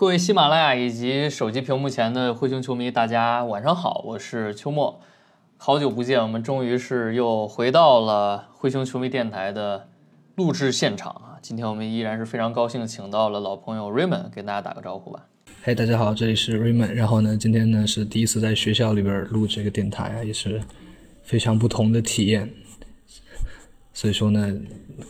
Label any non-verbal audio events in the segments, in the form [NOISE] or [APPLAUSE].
各位喜马拉雅以及手机屏幕前的灰熊球迷，大家晚上好，我是秋末，好久不见，我们终于是又回到了灰熊球迷电台的录制现场啊！今天我们依然是非常高兴，请到了老朋友 Raymond 给大家打个招呼吧。嘿大家好，这里是 Raymond。然后呢，今天呢是第一次在学校里边录这个电台啊，也是非常不同的体验。所以说呢，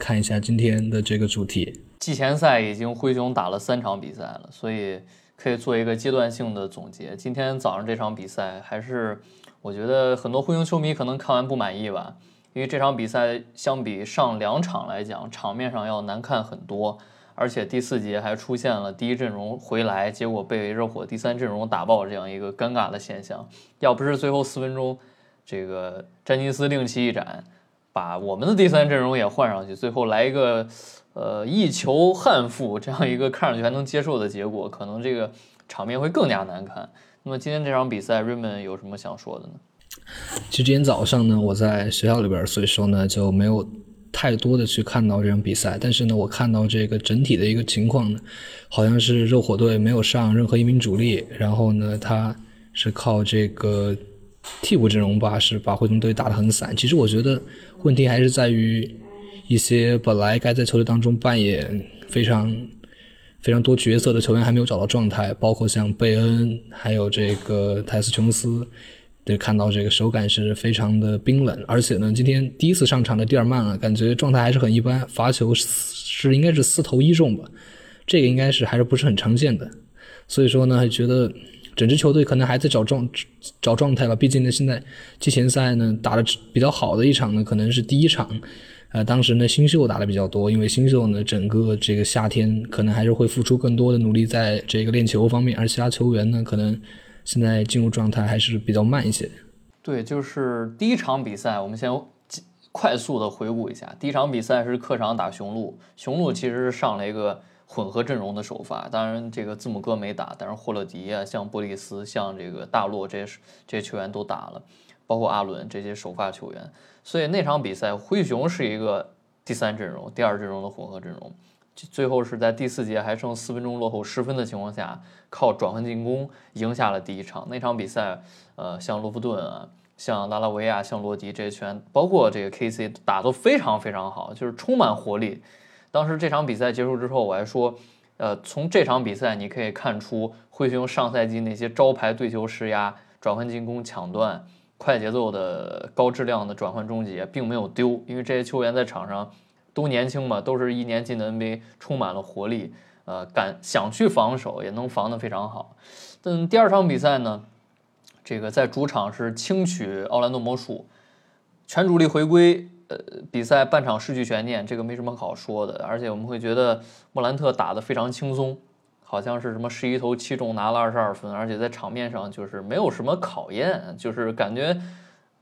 看一下今天的这个主题。季前赛已经灰熊打了三场比赛了，所以可以做一个阶段性的总结。今天早上这场比赛，还是我觉得很多灰熊球迷可能看完不满意吧，因为这场比赛相比上两场来讲，场面上要难看很多，而且第四节还出现了第一阵容回来，结果被热火第三阵容打爆这样一个尴尬的现象。要不是最后四分钟，这个詹金斯另起一盏，把我们的第三阵容也换上去，最后来一个。呃，一球憾负这样一个看上去还能接受的结果，可能这个场面会更加难看。那么今天这场比赛，Raymond 有什么想说的呢？其实今天早上呢，我在学校里边，所以说呢就没有太多的去看到这场比赛。但是呢，我看到这个整体的一个情况呢，好像是热火队没有上任何一名主力，然后呢，他是靠这个替补阵容吧，是把灰熊队打得很散。其实我觉得问题还是在于。一些本来该在球队当中扮演非常非常多角色的球员还没有找到状态，包括像贝恩，还有这个泰斯琼斯，对，看到这个手感是非常的冰冷，而且呢，今天第一次上场的蒂尔曼啊，感觉状态还是很一般，罚球是应该是四投一中吧，这个应该是还是不是很常见的，所以说呢，觉得整支球队可能还在找状找状态吧，毕竟呢，现在季前赛呢打的比较好的一场呢，可能是第一场。呃，当时呢，新秀打的比较多，因为新秀呢，整个这个夏天可能还是会付出更多的努力在这个练球方面，而其他球员呢，可能现在进入状态还是比较慢一些。对，就是第一场比赛，我们先快速的回顾一下，第一场比赛是客场打雄鹿，雄鹿其实是上了一个混合阵容的首发，当然这个字母哥没打，但是霍勒迪啊，像波利斯，像这个大洛这些这些球员都打了，包括阿伦这些首发球员。所以那场比赛，灰熊是一个第三阵容、第二阵容的混合阵容，最后是在第四节还剩四分钟落后十分的情况下，靠转换进攻赢下了第一场。那场比赛，呃，像罗夫顿啊，像拉拉维亚、像罗迪这些球员，包括这个 KC 打都非常非常好，就是充满活力。当时这场比赛结束之后，我还说，呃，从这场比赛你可以看出灰熊上赛季那些招牌对球施压、转换进攻抢断。快节奏的高质量的转换终结并没有丢，因为这些球员在场上都年轻嘛，都是一年进的 NBA，充满了活力，呃，敢想去防守也能防得非常好。但第二场比赛呢，这个在主场是轻取奥兰多魔术，全主力回归，呃，比赛半场失去悬念，这个没什么好说的，而且我们会觉得莫兰特打得非常轻松。好像是什么十一投七中拿了二十二分，而且在场面上就是没有什么考验，就是感觉，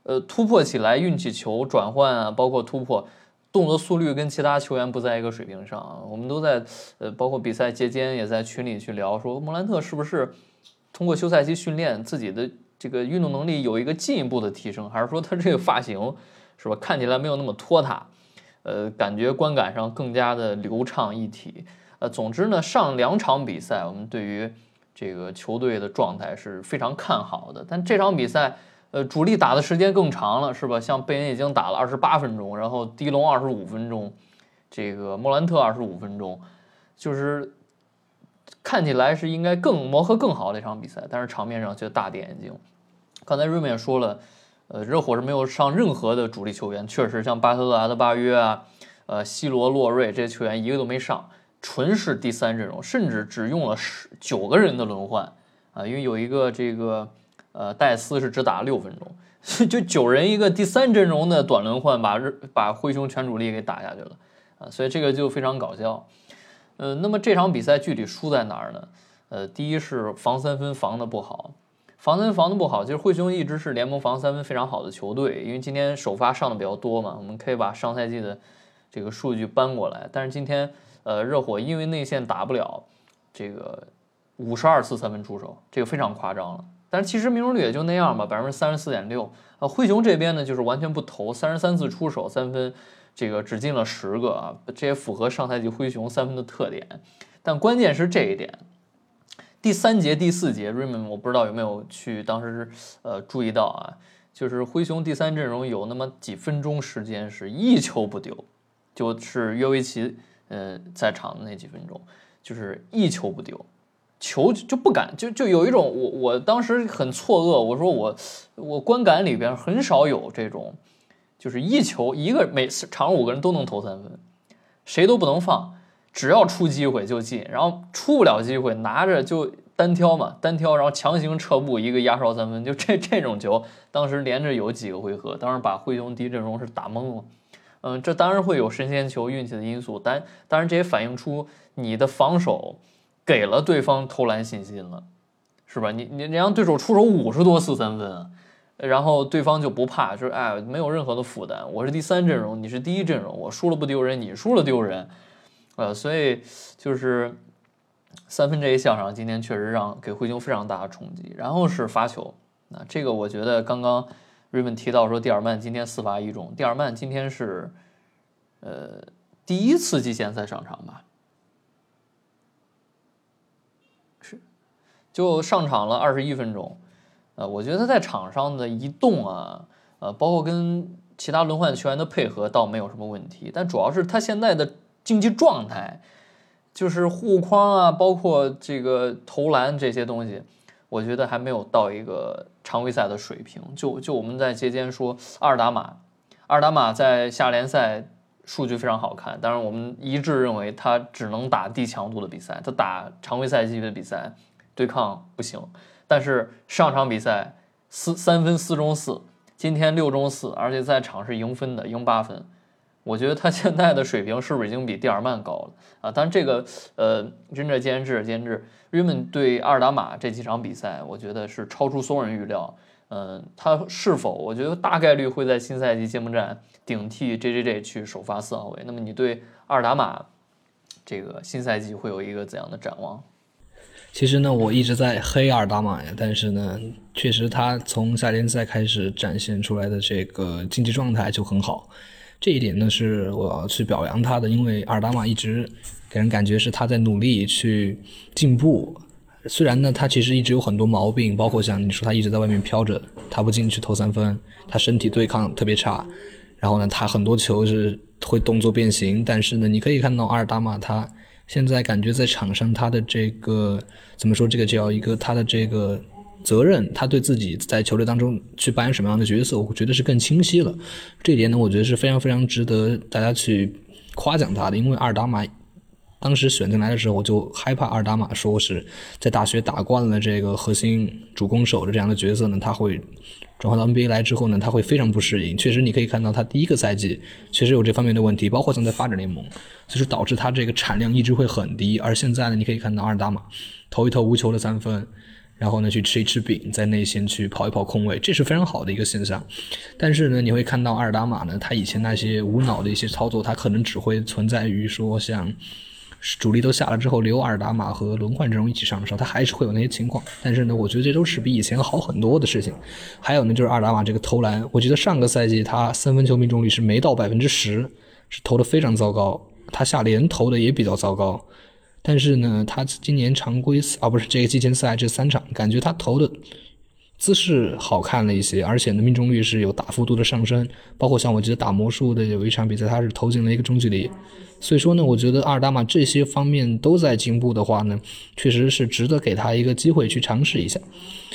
呃，突破起来运气球转换啊，包括突破动作速率跟其他球员不在一个水平上。我们都在呃，包括比赛节间也在群里去聊，说莫兰特是不是通过休赛期训练自己的这个运动能力有一个进一步的提升，还是说他这个发型是吧看起来没有那么拖沓，呃，感觉观感上更加的流畅一体。呃，总之呢，上两场比赛，我们对于这个球队的状态是非常看好的。但这场比赛，呃，主力打的时间更长了，是吧？像贝恩已经打了二十八分钟，然后迪龙二十五分钟，这个莫兰特二十五分钟，就是看起来是应该更磨合更好的一场比赛。但是场面上却大跌眼镜。刚才瑞文也说了，呃，热火是没有上任何的主力球员，确实像巴特勒、阿德巴约啊，呃，西罗、洛瑞这些球员一个都没上。纯是第三阵容，甚至只用了十九个人的轮换啊，因为有一个这个呃戴斯是只打了六分钟，[LAUGHS] 就九人一个第三阵容的短轮换，把日把灰熊全主力给打下去了啊，所以这个就非常搞笑。呃，那么这场比赛具体输在哪儿呢？呃，第一是防三分防的不好，防三分防的不好。其实灰熊一直是联盟防三分非常好的球队，因为今天首发上的比较多嘛，我们可以把上赛季的这个数据搬过来。但是今天，呃，热火因为内线打不了，这个五十二次三分出手，这个非常夸张了。但是其实命中率也就那样吧，百分之三十四点六。啊，灰熊这边呢就是完全不投，三十三次出手三分，这个只进了十个啊，这也符合上赛季灰熊三分的特点。但关键是这一点，第三节、第四节，Ramon 我不知道有没有去当时呃注意到啊，就是灰熊第三阵容有那么几分钟时间是一球不丢，就是约维奇呃在场的那几分钟，就是一球不丢。球就不敢，就就有一种我我当时很错愕，我说我我观感里边很少有这种，就是一球一个每次场五个人都能投三分，谁都不能放，只要出机会就进，然后出不了机会拿着就单挑嘛，单挑然后强行撤步一个压哨三分，就这这种球，当时连着有几个回合，当时把灰熊第一阵容是打懵了，嗯，这当然会有神仙球运气的因素，但当然这也反映出你的防守。给了对方投篮信心了，是吧？你你你让对手出手五十多次三分，然后对方就不怕，就是哎，没有任何的负担。我是第三阵容，你是第一阵容，我输了不丢人，你输了丢人，呃，所以就是三分这一项上，今天确实让给灰熊非常大的冲击。然后是罚球，那这个我觉得刚刚瑞文提到说，蒂尔曼今天四罚一中，蒂尔曼今天是呃第一次季前赛上场吧。是就上场了二十一分钟，呃，我觉得他在场上的移动啊，呃，包括跟其他轮换球员的配合倒没有什么问题，但主要是他现在的竞技状态，就是护框啊，包括这个投篮这些东西，我觉得还没有到一个常规赛的水平。就就我们在节间说，阿尔达马，阿尔达马在下联赛数据非常好看，但是我们一致认为他只能打低强度的比赛，他打常规赛季的比赛。对抗不行，但是上场比赛四三分四中四，今天六中四，而且在场是赢分的，赢八分。我觉得他现在的水平是不是已经比蒂尔曼高了啊？当然这个呃，仁者见智，见智。瑞文对阿尔达马这几场比赛，我觉得是超出所有人预料。嗯，他是否？我觉得大概率会在新赛季揭幕战顶替 J J J 去首发四号位。那么你对阿尔达马这个新赛季会有一个怎样的展望？其实呢，我一直在黑阿尔达马呀，但是呢，确实他从夏天赛开始展现出来的这个竞技状态就很好，这一点呢是我要去表扬他的，因为阿尔达马一直给人感觉是他在努力去进步，虽然呢他其实一直有很多毛病，包括像你说他一直在外面飘着，他不进去投三分，他身体对抗特别差，然后呢他很多球是会动作变形，但是呢你可以看到阿尔达马他。现在感觉在场上，他的这个怎么说？这个叫一个他的这个责任，他对自己在球队当中去扮演什么样的角色，我觉得是更清晰了。这一点呢，我觉得是非常非常值得大家去夸奖他的。因为阿尔达马当时选进来的时候，我就害怕阿尔达马说是在大学打惯了这个核心主攻手的这样的角色呢，他会。转换到 NBA 来之后呢，他会非常不适应。确实，你可以看到他第一个赛季确实有这方面的问题，包括像在发展联盟，就是导致他这个产量一直会很低。而现在呢，你可以看到阿尔达马投一投无球的三分，然后呢去吃一吃饼，在内线去跑一跑空位，这是非常好的一个现象。但是呢，你会看到阿尔达马呢，他以前那些无脑的一些操作，他可能只会存在于说像。主力都下了之后，留阿尔达马和轮换阵容一起上的时候，他还是会有那些情况。但是呢，我觉得这都是比以前好很多的事情。还有呢，就是阿尔达马这个投篮，我觉得上个赛季他三分球命中率是没到百分之十，是投的非常糟糕。他下联投的也比较糟糕。但是呢，他今年常规赛啊不是这个季前赛这三场，感觉他投的。姿势好看了一些，而且呢命中率是有大幅度的上升。包括像我记得打魔术的有一场比赛，他是投进了一个中距离。所以说呢，我觉得阿尔达马这些方面都在进步的话呢，确实是值得给他一个机会去尝试一下。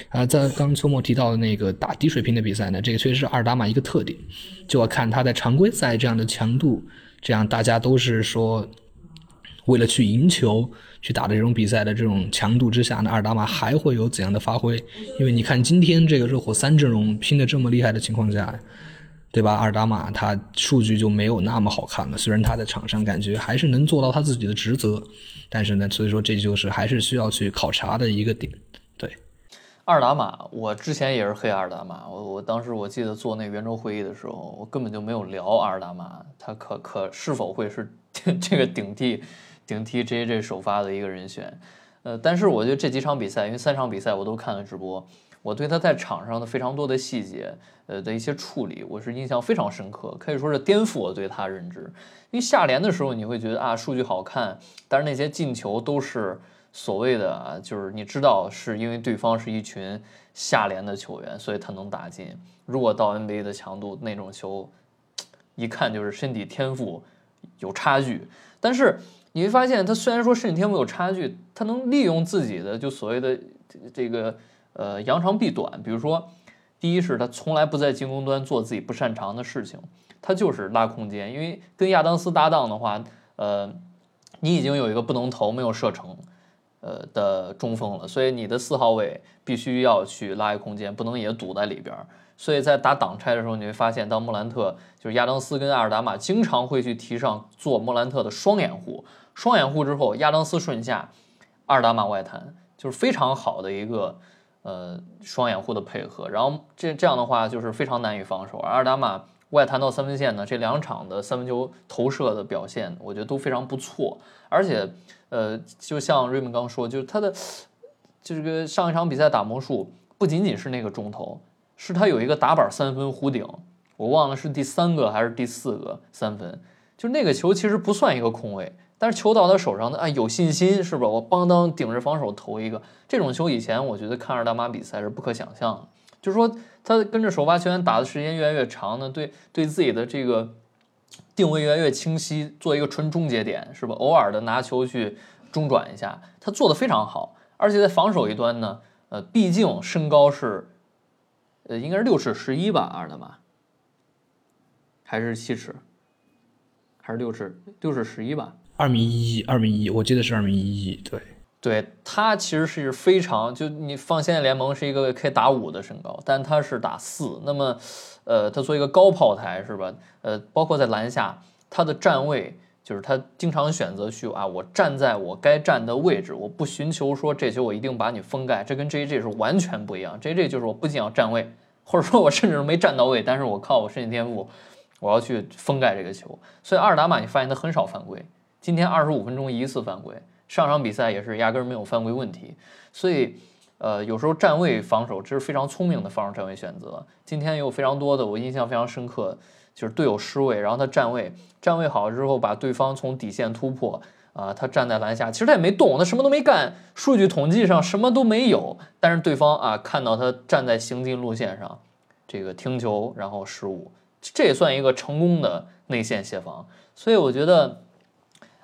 啊，在刚秋末提到的那个打低水平的比赛呢，这个确实是阿尔达马一个特点。就要看他在常规赛这样的强度，这样大家都是说为了去赢球。去打的这种比赛的这种强度之下呢，阿尔达马还会有怎样的发挥？因为你看今天这个热火三阵容拼的这么厉害的情况下，对吧？阿尔达马他数据就没有那么好看了，虽然他在场上感觉还是能做到他自己的职责，但是呢，所以说这就是还是需要去考察的一个点。对，阿尔达马，我之前也是黑阿尔达马，我我当时我记得做那圆桌会议的时候，我根本就没有聊阿尔达马，他可可是否会是 [LAUGHS] 这个顶替顶替 JJ 首发的一个人选？呃，但是我觉得这几场比赛，因为三场比赛我都看了直播。我对他在场上的非常多的细节，呃的一些处理，我是印象非常深刻，可以说是颠覆我对他认知。因为下联的时候你会觉得啊数据好看，但是那些进球都是所谓的啊，就是你知道是因为对方是一群下联的球员，所以他能打进。如果到 NBA 的强度，那种球一看就是身体天赋有差距。但是你会发现，他虽然说身体天赋有差距，他能利用自己的就所谓的这个。呃，扬长避短，比如说，第一是他从来不在进攻端做自己不擅长的事情，他就是拉空间。因为跟亚当斯搭档的话，呃，你已经有一个不能投、没有射程，呃的中锋了，所以你的四号位必须要去拉一空间，不能也堵在里边。所以在打挡拆的时候，你会发现，当莫兰特就是亚当斯跟阿尔达马经常会去提上做莫兰特的双掩护，双掩护之后，亚当斯顺下，二打马外弹，就是非常好的一个。呃，双掩护的配合，然后这这样的话就是非常难以防守。阿尔达马外弹到三分线呢，这两场的三分球投射的表现，我觉得都非常不错。而且，呃，就像瑞文刚说，就是他的就这个上一场比赛打魔术，不仅仅是那个中投，是他有一个打板三分弧顶，我忘了是第三个还是第四个三分，就那个球其实不算一个空位。但是球到他手上的，哎，有信心是吧？我邦当顶着防守投一个这种球，以前我觉得看二大妈比赛是不可想象的。就是说，他跟着首发球员打的时间越来越长呢，对对自己的这个定位越来越清晰，做一个纯终结点是吧？偶尔的拿球去中转一下，他做的非常好。而且在防守一端呢，呃，毕竟身高是，呃，应该是六尺十一吧，二大妈，还是七尺，还是六尺六尺十一吧？二米一，二米一，我记得是二米一一，对，对他其实是非常，就你放现在联盟是一个可以打五的身高，但他是打四，那么，呃，他作为一个高炮台是吧？呃，包括在篮下，他的站位就是他经常选择去啊，我站在我该站的位置，我不寻求说这球我一定把你封盖，这跟 J J 是完全不一样。J J 就是我不仅要站位，[LAUGHS] 或者说我甚至没站到位，但是我靠我身体天赋，我要去封盖这个球。所以阿尔达马你发现他很少犯规。今天二十五分钟一次犯规，上场比赛也是压根儿没有犯规问题，所以，呃，有时候站位防守这是非常聪明的防守站位选择。今天有非常多的我印象非常深刻，就是队友失位，然后他站位站位好之后把对方从底线突破，啊，他站在篮下，其实他也没动，他什么都没干，数据统计上什么都没有，但是对方啊看到他站在行进路线上，这个停球然后失误，这也算一个成功的内线协防，所以我觉得。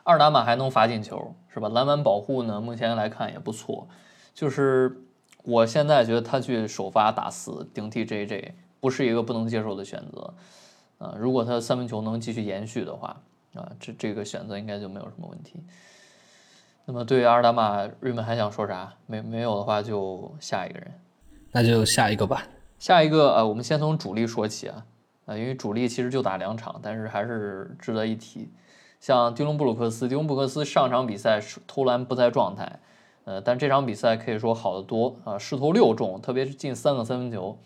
二打马还能罚进球，是吧？篮板保护呢？目前来看也不错。就是我现在觉得他去首发打四顶替 JJ 不是一个不能接受的选择。啊，如果他三分球能继续延续的话，啊，这这个选择应该就没有什么问题。那么对于二打马，瑞文还想说啥？没没有的话就下一个人。那就下一个吧。下一个呃，我们先从主力说起啊。啊，因为主力其实就打两场，但是还是值得一提。像迪隆布鲁克斯，迪隆布鲁克斯上场比赛投篮不在状态，呃，但这场比赛可以说好得多啊，势投六中，特别是进三个三分球。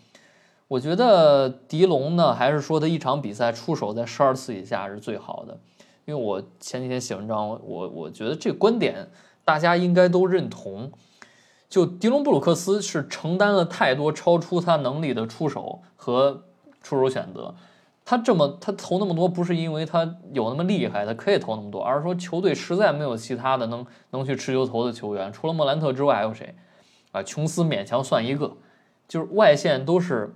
我觉得迪龙呢，还是说他一场比赛出手在十二次以下是最好的，因为我前几天写文章，我我觉得这个观点大家应该都认同，就迪隆布鲁克斯是承担了太多超出他能力的出手和出手选择。他这么他投那么多，不是因为他有那么厉害，他可以投那么多，而是说球队实在没有其他的能能去持球投的球员，除了莫兰特之外还有谁？啊，琼斯勉强算一个，就是外线都是，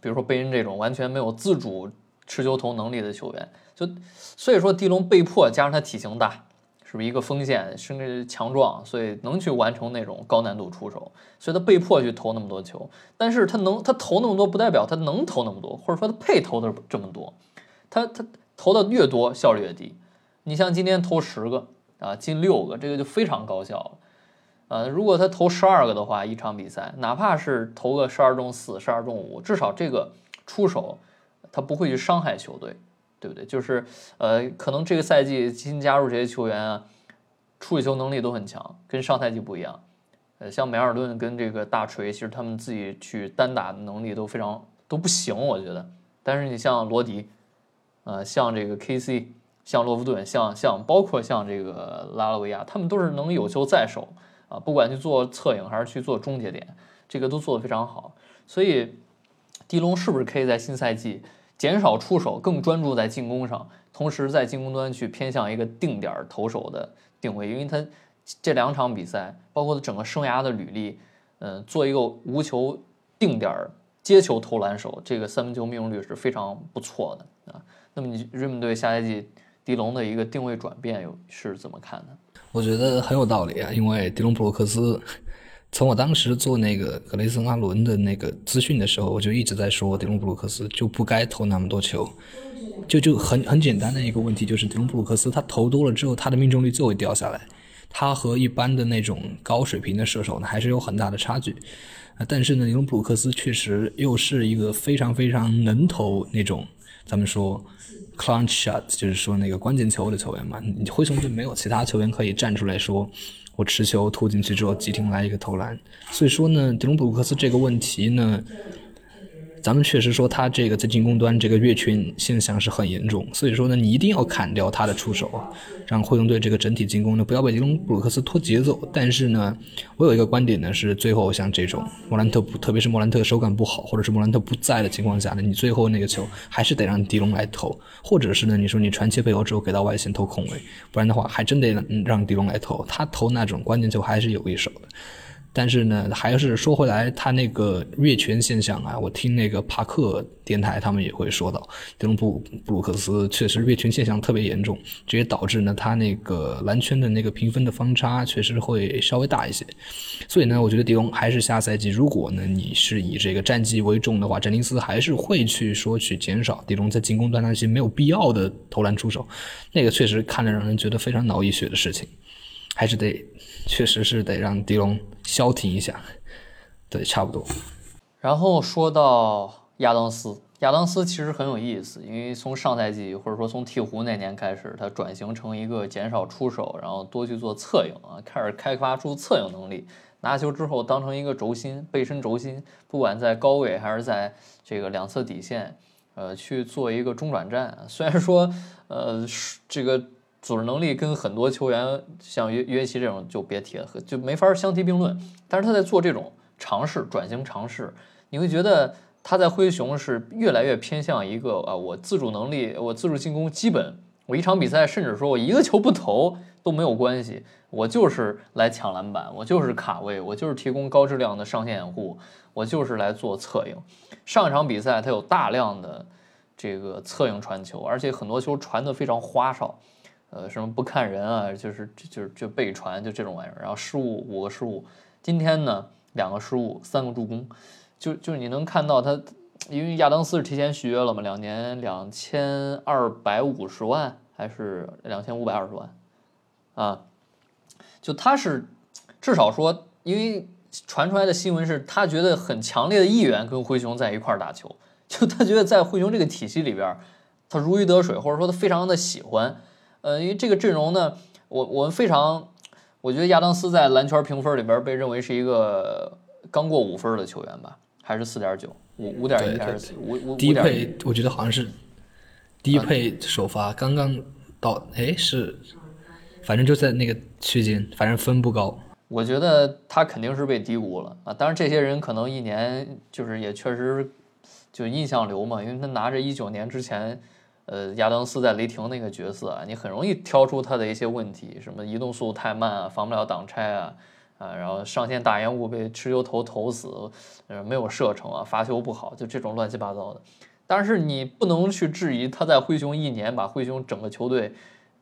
比如说贝恩这种完全没有自主持球投能力的球员，就所以说狄龙被迫加上他体型大。是不是一个锋线，甚至强壮，所以能去完成那种高难度出手，所以他被迫去投那么多球。但是他能，他投那么多，不代表他能投那么多，或者说他配投的这么多。他他投的越多，效率越低。你像今天投十个啊，进六个，这个就非常高效了。呃，如果他投十二个的话，一场比赛哪怕是投个十二中四、十二中五，至少这个出手他不会去伤害球队，对不对？就是呃，可能这个赛季新加入这些球员啊，处理球能力都很强，跟上赛季不一样。呃，像梅尔顿跟这个大锤，其实他们自己去单打的能力都非常都不行，我觉得。但是你像罗迪，呃，像这个 KC，像洛夫顿，像像包括像这个拉拉维亚，他们都是能有球在手啊，不管去做侧影还是去做终结点，这个都做得非常好。所以，迪龙是不是可以在新赛季减少出手，更专注在进攻上，同时在进攻端去偏向一个定点投手的定位？因为他。这两场比赛，包括整个生涯的履历，嗯，做一个无球定点接球投篮手，这个三分球命中率是非常不错的啊。那么你瑞蒙队下赛季迪龙的一个定位转变又是怎么看的？我觉得很有道理啊，因为迪隆布鲁克斯，从我当时做那个格雷森阿伦的那个资讯的时候，我就一直在说迪隆布鲁克斯就不该投那么多球，就就很很简单的一个问题就是迪隆布鲁克斯他投多了之后，他的命中率就会掉下来。他和一般的那种高水平的射手呢，还是有很大的差距。但是呢，尼隆布鲁克斯确实又是一个非常非常能投那种咱们说 clutch shot，就是说那个关键球的球员嘛。你灰熊队没有其他球员可以站出来说，我持球突进去之后急停来一个投篮。所以说呢，迪隆布鲁克斯这个问题呢。咱们确实说他这个在进攻端这个越群现象是很严重，所以说呢，你一定要砍掉他的出手，让灰熊队这个整体进攻呢不要被迪隆布鲁克斯拖节奏。但是呢，我有一个观点呢是，最后像这种莫兰特，特别是莫兰特手感不好，或者是莫兰特不在的情况下呢，你最后那个球还是得让迪龙来投，或者是呢，你说你传切配合之后给到外线投空位，不然的话还真得让迪龙来投，他投那种关键球还是有一手的。但是呢，还是说回来，他那个越权现象啊，我听那个帕克电台他们也会说到，迪隆布布鲁克斯确实越权现象特别严重，这也导致呢他那个篮圈的那个评分的方差确实会稍微大一些。所以呢，我觉得迪龙还是下赛季，如果呢你是以这个战绩为重的话，詹宁斯还是会去说去减少迪龙在进攻端那些没有必要的投篮出手，那个确实看着让人觉得非常脑溢血的事情。还是得，确实是得让迪龙消停一下，对，差不多。然后说到亚当斯，亚当斯其实很有意思，因为从上赛季或者说从鹈鹕那年开始，他转型成一个减少出手，然后多去做策应啊，开始开发出策应能力，拿球之后当成一个轴心，背身轴心，不管在高位还是在这个两侧底线，呃，去做一个中转站。虽然说，呃，这个。组织能力跟很多球员像约约奇这种就别提了，就没法相提并论。但是他在做这种尝试、转型尝试，你会觉得他在灰熊是越来越偏向一个啊，我自主能力，我自主进攻，基本我一场比赛甚至说我一个球不投都没有关系，我就是来抢篮板，我就是卡位，我就是提供高质量的上线掩护，我就是来做策应。上一场比赛他有大量的这个策应传球，而且很多球传得非常花哨。呃，什么不看人啊，就是就是就被传，就这种玩意儿，然后失误五个失误，今天呢两个失误，三个助攻，就就你能看到他，因为亚当斯是提前续约了嘛，两年两千二百五十万还是两千五百二十万，啊，就他是至少说，因为传出来的新闻是他觉得很强烈的意愿跟灰熊在一块儿打球，就他觉得在灰熊这个体系里边，他如鱼得水，或者说他非常的喜欢。呃，因为这个阵容呢，我我们非常，我觉得亚当斯在篮圈评分里边被认为是一个刚过五分的球员吧，还是四点九，五五点一还是五五低配？我觉得好像是低配首发，刚刚到，哎，是，反正就在那个区间，反正分不高。我觉得他肯定是被低估了啊！当然，这些人可能一年就是也确实就印象流嘛，因为他拿着一九年之前。呃，亚当斯在雷霆那个角色啊，你很容易挑出他的一些问题，什么移动速度太慢啊，防不了挡拆啊，啊，然后上线大延误被持球投投死，呃，没有射程啊，罚球不好，就这种乱七八糟的。但是你不能去质疑他在灰熊一年把灰熊整个球队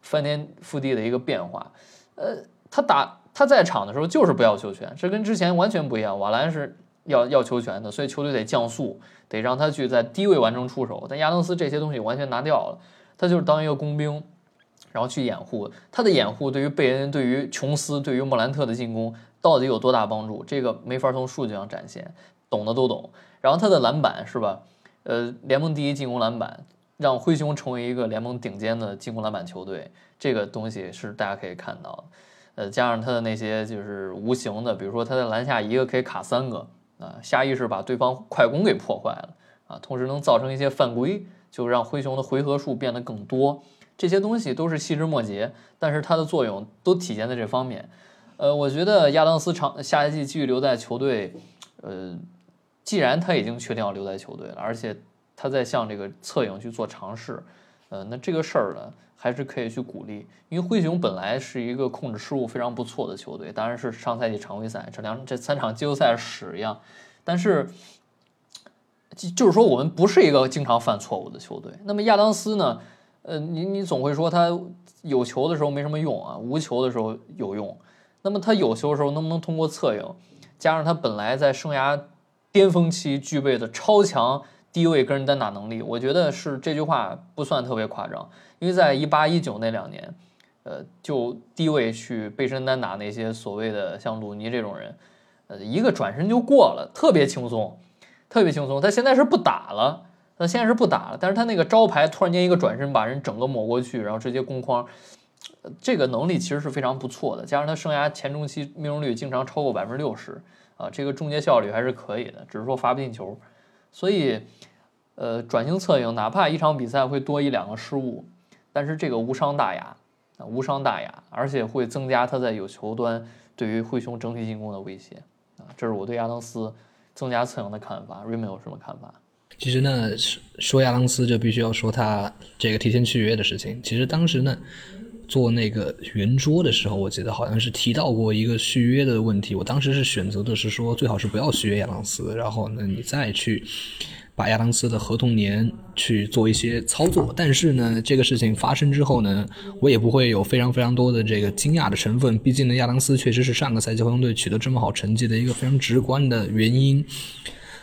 翻天覆地的一个变化。呃，他打他在场的时候就是不要球权，这跟之前完全不一样。瓦兰是要要球权的，所以球队得降速。得让他去在低位完成出手，但亚当斯这些东西完全拿掉了，他就是当一个工兵，然后去掩护。他的掩护对于贝恩、对于琼斯、对于莫兰特的进攻到底有多大帮助？这个没法从数据上展现，懂的都懂。然后他的篮板是吧？呃，联盟第一进攻篮板，让灰熊成为一个联盟顶尖的进攻篮板球队，这个东西是大家可以看到的。呃，加上他的那些就是无形的，比如说他在篮下一个可以卡三个啊，下意识把对方快攻给破坏了啊，同时能造成一些犯规，就让灰熊的回合数变得更多。这些东西都是细枝末节，但是它的作用都体现在这方面。呃，我觉得亚当斯长下赛季继续留在球队，呃，既然他已经确定要留在球队了，而且他在向这个侧影去做尝试，呃，那这个事儿呢，还是可以去鼓励。因为灰熊本来是一个控制失误非常不错的球队，当然是上赛季常规赛这两这三场季后赛屎一样，但是就是说我们不是一个经常犯错误的球队。那么亚当斯呢？呃，你你总会说他有球的时候没什么用啊，无球的时候有用。那么他有球的时候能不能通过策应，加上他本来在生涯巅峰期具备的超强低位跟人单打能力，我觉得是这句话不算特别夸张。因为在一八一九那两年，呃，就低位去背身单打那些所谓的像鲁尼这种人，呃，一个转身就过了，特别轻松，特别轻松。他现在是不打了。他现在是不打了，但是他那个招牌突然间一个转身把人整个抹过去，然后直接攻框，这个能力其实是非常不错的。加上他生涯前中期命中率经常超过百分之六十啊，这个终结效率还是可以的，只是说罚不进球。所以，呃，转型策应，哪怕一场比赛会多一两个失误，但是这个无伤大雅啊，无伤大雅，而且会增加他在有球端对于灰熊整体进攻的威胁啊，这是我对亚当斯增加策应的看法。瑞 y 有什么看法？其实呢，说亚当斯就必须要说他这个提前续约的事情。其实当时呢，做那个圆桌的时候，我记得好像是提到过一个续约的问题。我当时是选择的是说，最好是不要续约亚当斯，然后呢，你再去把亚当斯的合同年去做一些操作。但是呢，这个事情发生之后呢，我也不会有非常非常多的这个惊讶的成分。毕竟呢，亚当斯确实是上个赛季合同队取得这么好成绩的一个非常直观的原因。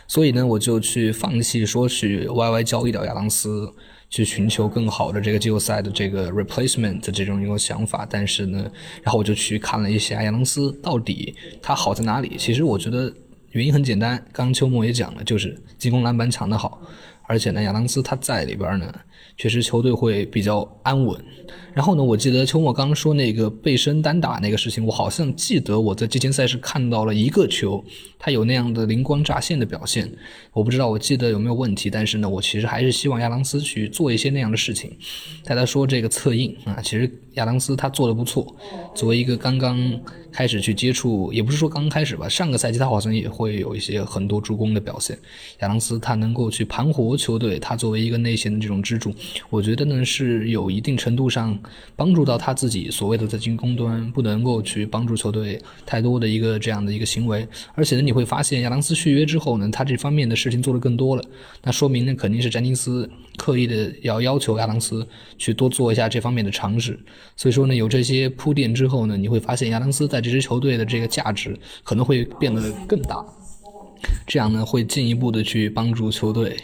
所以呢，我就去放弃说去 YY 交易掉亚当斯，去寻求更好的这个季后赛的这个 replacement 的这种一个想法。但是呢，然后我就去看了一下亚当斯到底他好在哪里。其实我觉得原因很简单，刚刚秋末也讲了，就是进攻篮板抢得好，而且呢，亚当斯他在里边呢。确实，球队会比较安稳。然后呢，我记得秋末刚刚说那个背身单打那个事情，我好像记得我在季前赛是看到了一个球，他有那样的灵光乍现的表现。我不知道我记得有没有问题，但是呢，我其实还是希望亚当斯去做一些那样的事情。大家说这个策应啊，其实亚当斯他做的不错。作为一个刚刚开始去接触，也不是说刚刚开始吧，上个赛季他好像也会有一些很多助攻的表现。亚当斯他能够去盘活球队，他作为一个内线的这种支柱。我觉得呢是有一定程度上帮助到他自己所谓的在进攻端不能够去帮助球队太多的一个这样的一个行为，而且呢你会发现亚当斯续约之后呢，他这方面的事情做得更多了，那说明呢肯定是詹金斯刻意的要要求亚当斯去多做一下这方面的尝试，所以说呢有这些铺垫之后呢，你会发现亚当斯在这支球队的这个价值可能会变得更大，这样呢会进一步的去帮助球队。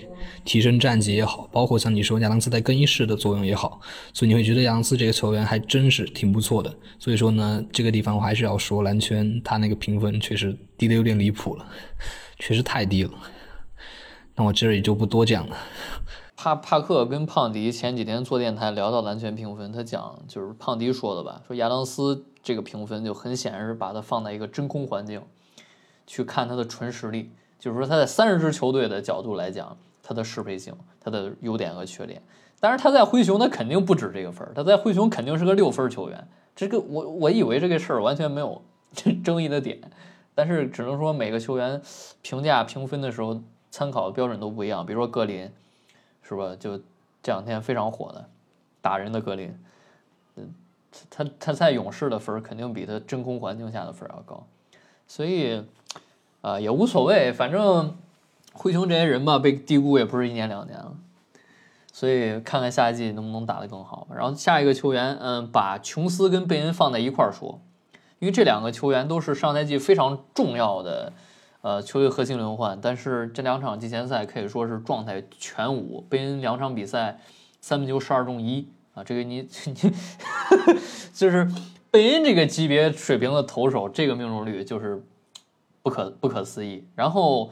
提升战绩也好，包括像你说亚当斯在更衣室的作用也好，所以你会觉得亚当斯这个球员还真是挺不错的。所以说呢，这个地方我还是要说，蓝圈他那个评分确实低的有点离谱了，确实太低了。那我这儿也就不多讲了。帕帕克跟胖迪前几天做电台聊到蓝圈评分，他讲就是胖迪说的吧，说亚当斯这个评分就很显然是把他放在一个真空环境去看他的纯实力，就是说他在三十支球队的角度来讲。他的适配性，他的优点和缺点，但是他在灰熊，他肯定不止这个分儿他在灰熊肯定是个六分球员。这个我我以为这个事儿完全没有 [LAUGHS] 争议的点，但是只能说每个球员评价评分的时候参考的标准都不一样。比如说格林，是吧？就这两天非常火的打人的格林，嗯，他他在勇士的分儿肯定比他真空环境下的分儿要高，所以啊也无所谓，反正。灰熊这些人吧，被低估也不是一年两年了，所以看看下一季能不能打得更好。然后下一个球员，嗯，把琼斯跟贝恩放在一块儿说，因为这两个球员都是上赛季非常重要的，呃，球队核心轮换。但是这两场季前赛可以说是状态全无，贝恩两场比赛三分球十二中一啊，这个你 [LAUGHS] 你 [LAUGHS] 就是贝恩这个级别水平的投手，这个命中率就是不可不可思议。然后。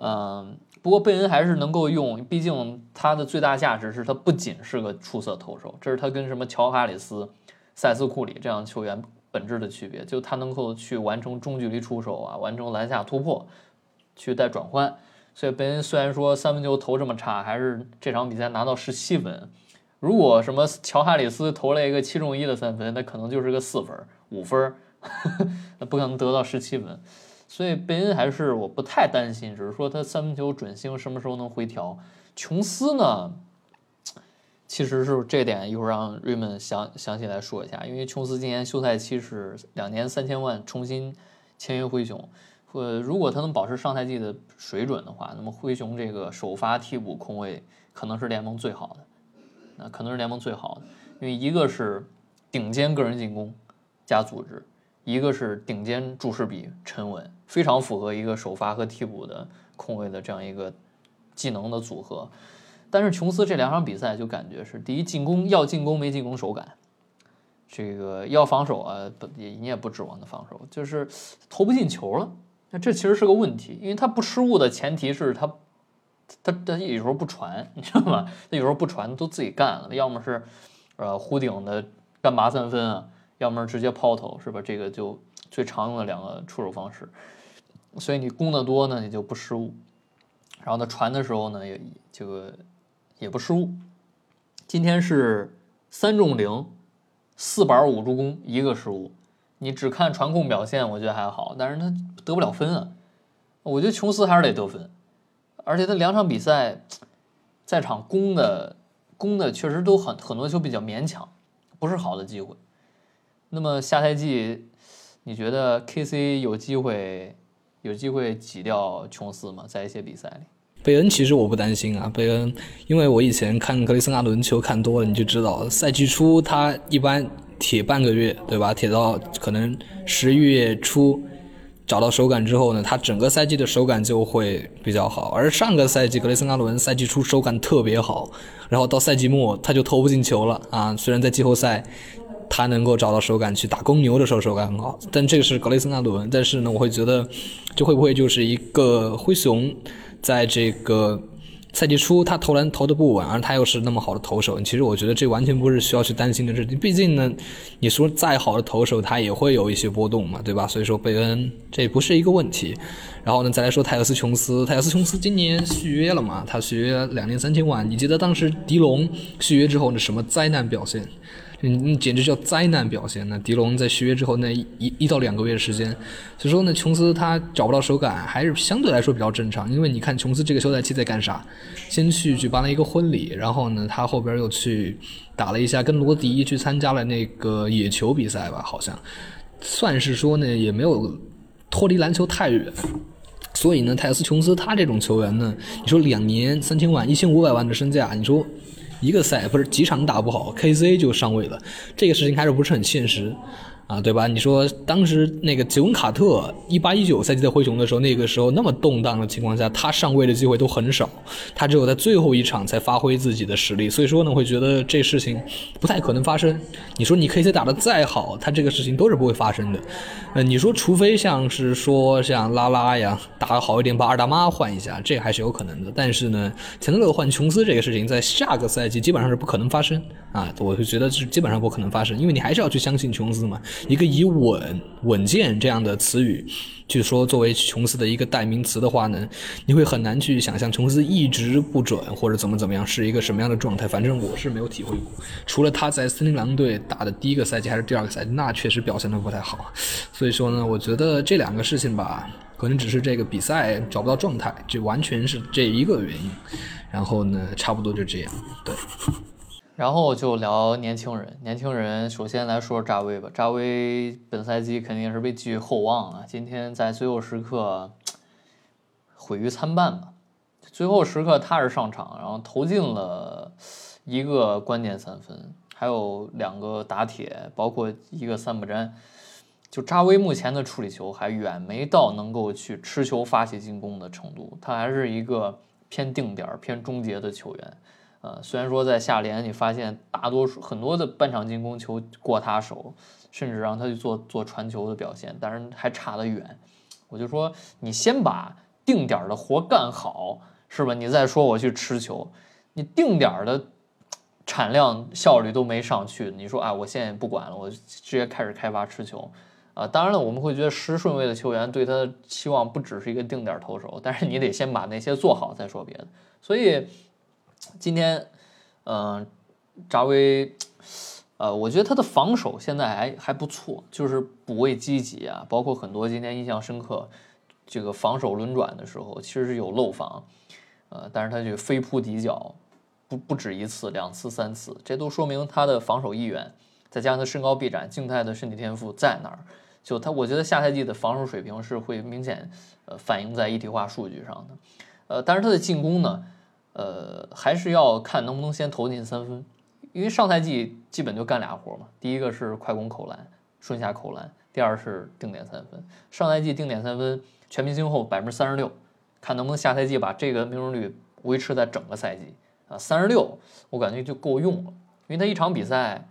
嗯，不过贝恩还是能够用，毕竟他的最大价值是他不仅是个出色投手，这是他跟什么乔哈里斯、塞斯库里这样球员本质的区别，就他能够去完成中距离出手啊，完成篮下突破，去带转换。所以贝恩虽然说三分球投这么差，还是这场比赛拿到十七分。如果什么乔哈里斯投了一个七中一的三分，那可能就是个四分、五分，[LAUGHS] 那不可能得到十七分。所以贝恩还是我不太担心，只是说他三分球准星什么时候能回调。琼斯呢，其实是这点一会儿让瑞文详详细来说一下，因为琼斯今年休赛期是两年三千万重新签约灰熊。呃，如果他能保持上赛季的水准的话，那么灰熊这个首发替补空位可能是联盟最好的，那可能是联盟最好的，因为一个是顶尖个人进攻加组织，一个是顶尖注释比沉稳，非常符合一个首发和替补的空位的这样一个技能的组合。但是琼斯这两场比赛就感觉是第一进攻要进攻没进攻手感。这个要防守啊，不也你也不指望他防守，就是投不进球了。那这其实是个问题，因为他不失误的前提是他，他他有时候不传，你知道吗？他有时候不传都自己干了，要么是，呃，弧顶的干拔三分啊，要么是直接抛投，是吧？这个就最常用的两个出手方式。所以你攻的多呢，你就不失误，然后他传的时候呢，也这个也不失误。今天是三中零，四板五助攻，一个失误。你只看传控表现，我觉得还好，但是他得不了分啊。我觉得琼斯还是得得分，而且他两场比赛在场攻的攻的确实都很很多球比较勉强，不是好的机会。那么下赛季你觉得 KC 有机会有机会挤掉琼斯吗？在一些比赛里，贝恩其实我不担心啊，贝恩，因为我以前看格雷森阿伦球看多了，你就知道赛季初他一般。铁半个月，对吧？铁到可能十一月初找到手感之后呢，他整个赛季的手感就会比较好。而上个赛季格雷森·阿伦赛季初手感特别好，然后到赛季末他就投不进球了啊！虽然在季后赛他能够找到手感去打公牛的时候手感很好，但这个是格雷森·阿伦。但是呢，我会觉得这会不会就是一个灰熊在这个。赛季初他投篮投的不稳，而他又是那么好的投手，其实我觉得这完全不是需要去担心的事情。毕竟呢，你说再好的投手，他也会有一些波动嘛，对吧？所以说贝恩这不是一个问题。然后呢，再来说泰勒斯琼斯，泰勒斯琼斯今年续约了嘛？他续约两年三千万，你记得当时迪龙续约之后那什么灾难表现？嗯，简直叫灾难表现！那迪龙在续约之后那一一到两个月的时间，所以说呢，琼斯他找不到手感，还是相对来说比较正常。因为你看琼斯这个休赛期在干啥？先去举办了一个婚礼，然后呢，他后边又去打了一下，跟罗迪去参加了那个野球比赛吧，好像算是说呢，也没有脱离篮球太远。所以呢，泰斯琼斯他这种球员呢，你说两年三千万、一千五百万的身价，你说？一个赛不是几场打不好，KC 就上位了，这个事情还是不是很现实。啊，对吧？你说当时那个杰文卡特一八一九赛季在灰熊的时候，那个时候那么动荡的情况下，他上位的机会都很少，他只有在最后一场才发挥自己的实力。所以说呢，会觉得这事情不太可能发生。你说你 KC 打得再好，他这个事情都是不会发生的。呃，你说除非像是说像拉拉呀打得好一点，把二大妈换一下，这还是有可能的。但是呢，钱德勒换琼斯这个事情，在下个赛季基本上是不可能发生啊！我就觉得是基本上不可能发生，因为你还是要去相信琼斯嘛。一个以稳稳健这样的词语，去说作为琼斯的一个代名词的话呢，你会很难去想象琼斯一直不准或者怎么怎么样是一个什么样的状态。反正我是没有体会过，除了他在森林狼队打的第一个赛季还是第二个赛季，那确实表现的不太好。所以说呢，我觉得这两个事情吧，可能只是这个比赛找不到状态，这完全是这一个原因。然后呢，差不多就这样，对。然后就聊年轻人，年轻人首先来说扎威吧。扎威本赛季肯定是被寄予厚望啊，今天在最后时刻毁誉参半吧。最后时刻他是上场，然后投进了一个关键三分，还有两个打铁，包括一个三不沾。就扎威目前的处理球还远没到能够去持球发起进攻的程度，他还是一个偏定点、偏终结的球员。呃，虽然说在下联你发现大多数很多的半场进攻球过他手，甚至让他去做做传球的表现，但是还差得远。我就说你先把定点的活干好，是吧？你再说我去持球，你定点的产量效率都没上去，你说啊，我现在也不管了，我直接开始开发持球。啊，当然了，我们会觉得十顺位的球员对他的期望不只是一个定点投手，但是你得先把那些做好再说别的。所以今天，嗯，扎威，呃，我觉得他的防守现在还还不错，就是补位积极啊，包括很多今天印象深刻，这个防守轮转的时候其实是有漏防，呃，但是他就飞扑底角不不止一次、两次、三次，这都说明他的防守意愿，再加上他身高臂展、静态的身体天赋在那儿。就他，我觉得下赛季的防守水平是会明显呃反映在一体化数据上的，呃，但是他的进攻呢，呃，还是要看能不能先投进三分，因为上赛季基本就干俩活嘛，第一个是快攻扣篮、顺下扣篮，第二是定点三分。上赛季定点三分全明星后百分之三十六，看能不能下赛季把这个命中率维持在整个赛季啊，三十六我感觉就够用了，因为他一场比赛，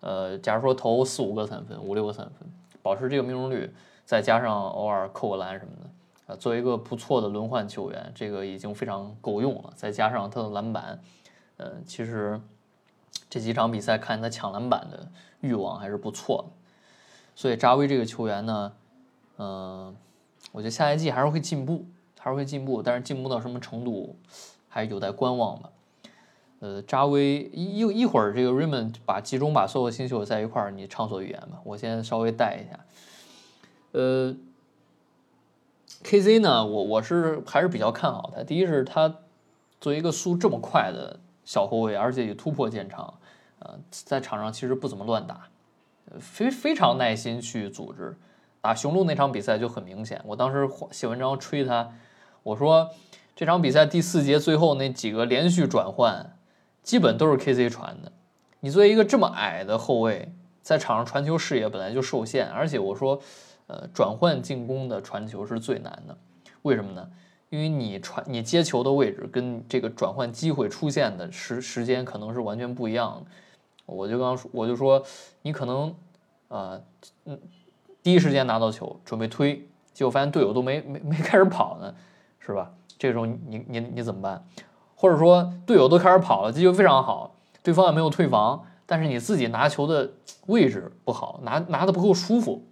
呃，假如说投四五个三分、五六个三分。保持这个命中率，再加上偶尔扣个篮什么的，啊，作为一个不错的轮换球员，这个已经非常够用了。再加上他的篮板，呃，其实这几场比赛看他抢篮板的欲望还是不错的。所以扎威这个球员呢，嗯，我觉得下赛季还是会进步，还是会进步，但是进步到什么程度，还有待观望吧。呃，扎威一一会儿，这个 Raymond 把集中把所有新秀在一块儿，你畅所欲言吧。我先稍微带一下。呃，KZ 呢，我我是还是比较看好他。第一是他作为一个速这么快的小后卫，而且也突破见长，呃，在场上其实不怎么乱打，非非常耐心去组织。打雄鹿那场比赛就很明显，我当时写文章吹他，我说这场比赛第四节最后那几个连续转换。基本都是 KC 传的。你作为一个这么矮的后卫，在场上传球视野本来就受限，而且我说，呃，转换进攻的传球是最难的。为什么呢？因为你传你接球的位置跟这个转换机会出现的时时间可能是完全不一样的。我就刚说，我就说，你可能啊，嗯，第一时间拿到球准备推，结果发现队友都没没没开始跑呢，是吧？这时候你你你怎么办？或者说队友都开始跑了，这就非常好，对方也没有退防，但是你自己拿球的位置不好，拿拿的不够舒服，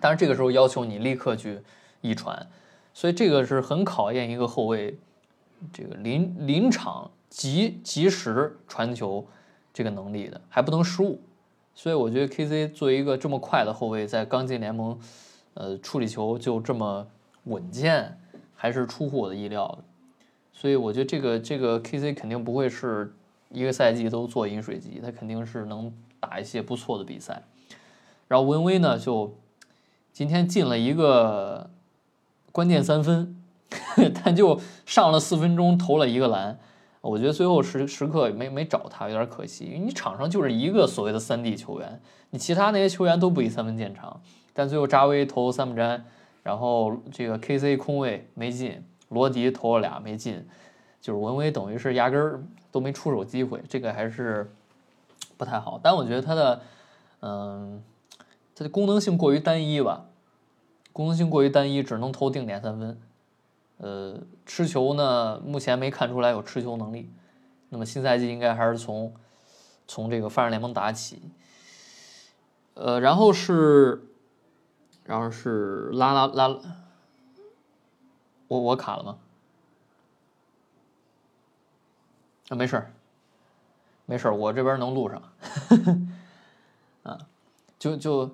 但是这个时候要求你立刻去一传，所以这个是很考验一个后卫这个临临场及及时传球这个能力的，还不能失误，所以我觉得 KZ 作为一个这么快的后卫，在刚进联盟，呃，处理球就这么稳健，还是出乎我的意料的。所以我觉得这个这个 KC 肯定不会是一个赛季都做饮水机，他肯定是能打一些不错的比赛。然后文威呢，就今天进了一个关键三分，[LAUGHS] 但就上了四分钟投了一个篮。我觉得最后时时刻没没找他，有点可惜。因为你场上就是一个所谓的三 D 球员，你其他那些球员都不以三分见长。但最后扎威投三不沾，然后这个 KC 空位没进。罗迪投了俩没进，就是文威等于是压根儿都没出手机会，这个还是不太好。但我觉得他的，嗯，他的功能性过于单一吧，功能性过于单一，只能投定点三分。呃，持球呢，目前没看出来有持球能力。那么新赛季应该还是从从这个发展联盟打起。呃，然后是，然后是拉拉拉。我我卡了吗？啊，没事儿，没事儿，我这边能录上。[LAUGHS] 就就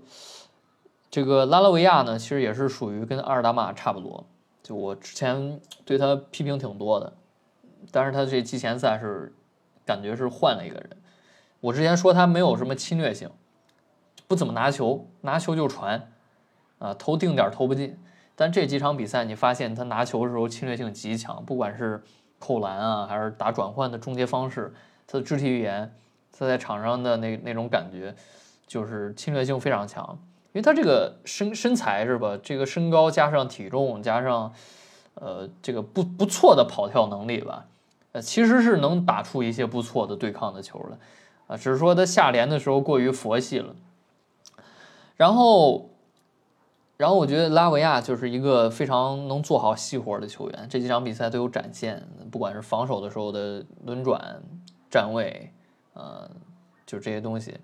这个拉拉维亚呢，其实也是属于跟阿尔达马差不多。就我之前对他批评挺多的，但是他这季前赛是感觉是换了一个人。我之前说他没有什么侵略性，不怎么拿球，拿球就传，啊，投定点投不进。但这几场比赛，你发现他拿球的时候侵略性极强，不管是扣篮啊，还是打转换的终结方式，他的肢体语言，他在场上的那那种感觉，就是侵略性非常强。因为他这个身身材是吧？这个身高加上体重加上，呃，这个不不错的跑跳能力吧，呃，其实是能打出一些不错的对抗的球的，啊，只是说他下联的时候过于佛系了，然后。然后我觉得拉维亚就是一个非常能做好细活的球员，这几场比赛都有展现，不管是防守的时候的轮转、站位，呃，就这些东西，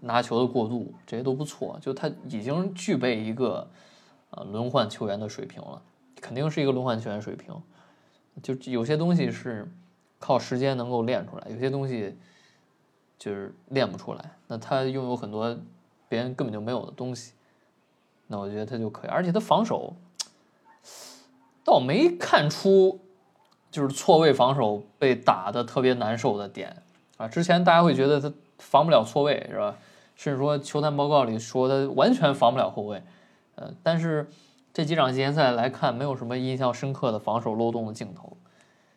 拿球的过渡，这些都不错。就他已经具备一个呃轮换球员的水平了，肯定是一个轮换球员水平。就有些东西是靠时间能够练出来，有些东西就是练不出来。那他拥有很多别人根本就没有的东西。那我觉得他就可以，而且他防守倒没看出就是错位防守被打的特别难受的点啊。之前大家会觉得他防不了错位是吧？甚至说球探报告里说他完全防不了后卫，呃，但是这几场季前赛来看，没有什么印象深刻的防守漏洞的镜头，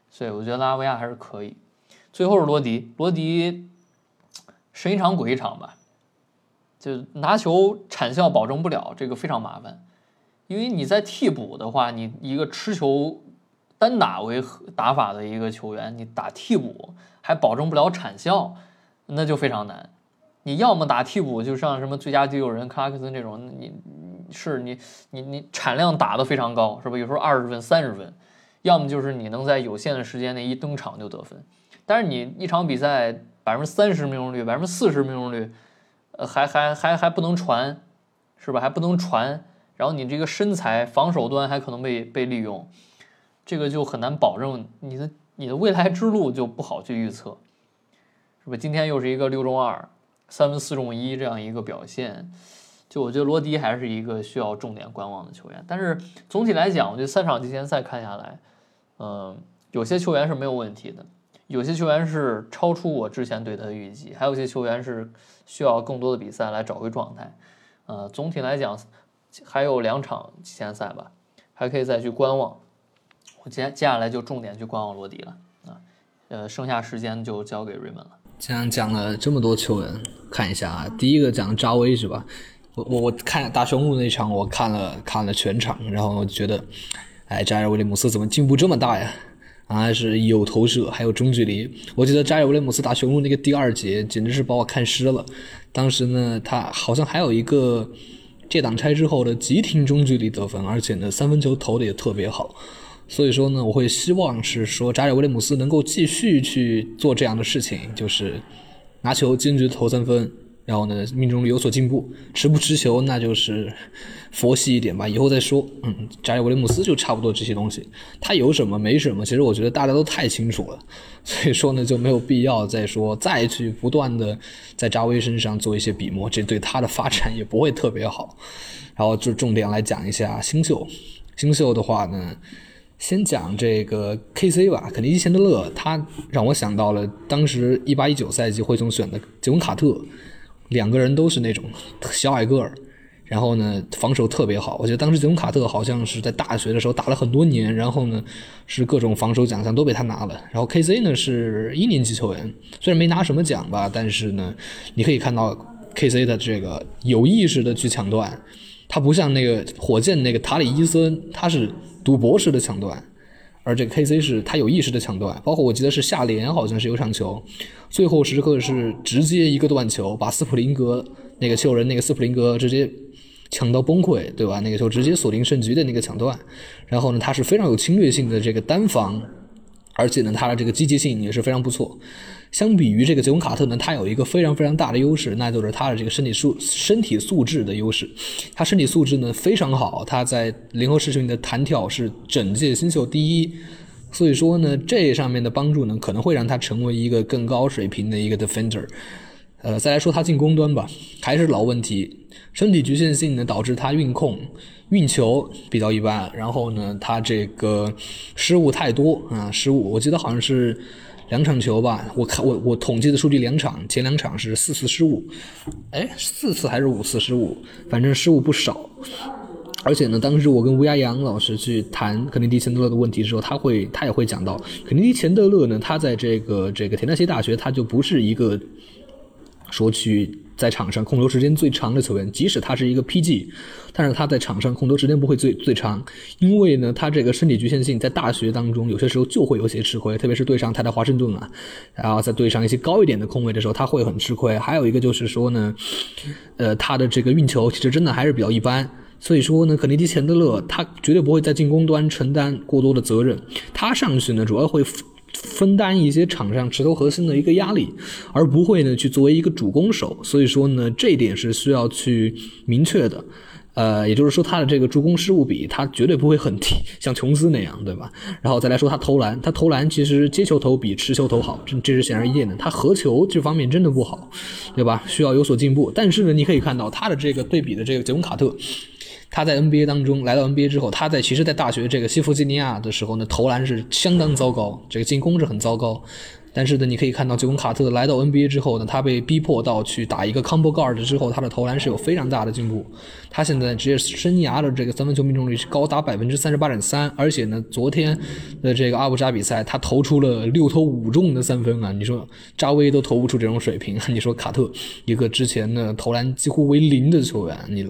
所以我觉得拉维亚还是可以。最后是罗迪，罗迪神一场鬼一场吧。就拿球产效保证不了，这个非常麻烦，因为你在替补的话，你一个持球单打为打法的一个球员，你打替补还保证不了产效，那就非常难。你要么打替补，就像什么最佳第六人克拉克森这种，你是你你你产量打得非常高，是吧？有时候二十分、三十分，要么就是你能在有限的时间内一登场就得分。但是你一场比赛百分之三十命中率，百分之四十命中率。呃，还还还还不能传，是吧？还不能传，然后你这个身材防守端还可能被被利用，这个就很难保证你的你的未来之路就不好去预测，是吧？今天又是一个六中二，三分四中一这样一个表现，就我觉得罗迪还是一个需要重点观望的球员。但是总体来讲，我觉得三场季前赛看下来，嗯，有些球员是没有问题的。有些球员是超出我之前对他的预计，还有些球员是需要更多的比赛来找回状态。呃，总体来讲，还有两场季前赛吧，还可以再去观望。我接接下来就重点去观望罗迪了啊，呃，剩下时间就交给瑞文了。既然讲了这么多球员，看一下啊，第一个讲扎威是吧？我我我看打雄鹿那场，我看了看了全场，然后我觉得，哎，扎尔威廉姆斯怎么进步这么大呀？啊是有投射，还有中距离。我记得扎尔威廉姆斯打雄鹿那个第二节，简直是把我看湿了。当时呢，他好像还有一个借挡拆之后的急停中距离得分，而且呢，三分球投的也特别好。所以说呢，我会希望是说扎尔维雷姆斯能够继续去做这样的事情，就是拿球坚决投三分。然后呢，命中率有所进步，持不持球那就是佛系一点吧，以后再说。嗯，扎里维雷姆斯就差不多这些东西，他有什么没什么，其实我觉得大家都太清楚了，所以说呢就没有必要再说再去不断的在扎威身上做一些笔墨，这对他的发展也不会特别好。然后就重点来讲一下新秀，新秀的话呢，先讲这个 KC 吧，肯尼迪钱德勒，他让我想到了当时一八一九赛季灰熊选的杰文卡特。两个人都是那种小矮个儿，然后呢防守特别好。我觉得当时杰伦卡特好像是在大学的时候打了很多年，然后呢是各种防守奖项都被他拿了。然后 KC 呢是一年级球员，虽然没拿什么奖吧，但是呢你可以看到 KC 的这个有意识的去抢断，他不像那个火箭那个塔里伊森，他是赌博式的抢断。而这个 KC 是他有意识的抢断，包括我记得是下联好像是有场球，最后时刻是直接一个断球把斯普林格那个球人那个斯普林格直接抢到崩溃，对吧？那个球直接锁定胜局的那个抢断，然后呢，他是非常有侵略性的这个单防，而且呢，他的这个积极性也是非常不错。相比于这个杰文卡特呢，他有一个非常非常大的优势，那就是他的这个身体素身体素质的优势。他身体素质呢非常好，他在零后视频的弹跳是整届新秀第一，所以说呢，这上面的帮助呢可能会让他成为一个更高水平的一个 defender。呃，再来说他进攻端吧，还是老问题，身体局限性呢导致他运控、运球比较一般，然后呢，他这个失误太多啊，失误，我记得好像是。两场球吧，我看我我统计的数据，两场前两场是四次失误，哎，四次还是五次失误，反正失误不少。而且呢，当时我跟吴亚阳老师去谈肯尼迪钱德勒的问题的时候，他会他也会讲到，肯尼迪钱德勒呢，他在这个这个田纳西大学，他就不是一个说去。在场上控球时间最长的球员，即使他是一个 PG，但是他在场上控球时间不会最最长，因为呢，他这个身体局限性在大学当中有些时候就会有些吃亏，特别是对上泰达华盛顿啊，然后再对上一些高一点的空位的时候，他会很吃亏。还有一个就是说呢，呃，他的这个运球其实真的还是比较一般。所以说呢，肯尼迪钱德勒他绝对不会在进攻端承担过多的责任，他上去呢主要会分担一些场上持球核心的一个压力，而不会呢去作为一个主攻手。所以说呢，这一点是需要去明确的。呃，也就是说，他的这个助攻失误比，他绝对不会很低，像琼斯那样，对吧？然后再来说他投篮，他投篮其实接球投比持球投好，这这是显而易见的。他合球这方面真的不好，对吧？需要有所进步。但是呢，你可以看到他的这个对比的这个杰文卡特，他在 NBA 当中来到 NBA 之后，他在其实，在大学这个西弗吉尼亚的时候呢，投篮是相当糟糕，这个进攻是很糟糕。但是呢，你可以看到，杰文卡特来到 NBA 之后呢，他被逼迫到去打一个 combo guard 之后，他的投篮是有非常大的进步。他现在职业生涯的这个三分球命中率是高达百分之三十八点三，而且呢，昨天的这个阿布扎比赛，他投出了六投五中的三分啊！你说扎威都投不出这种水平，[LAUGHS] 你说卡特一个之前呢投篮几乎为零的球员，你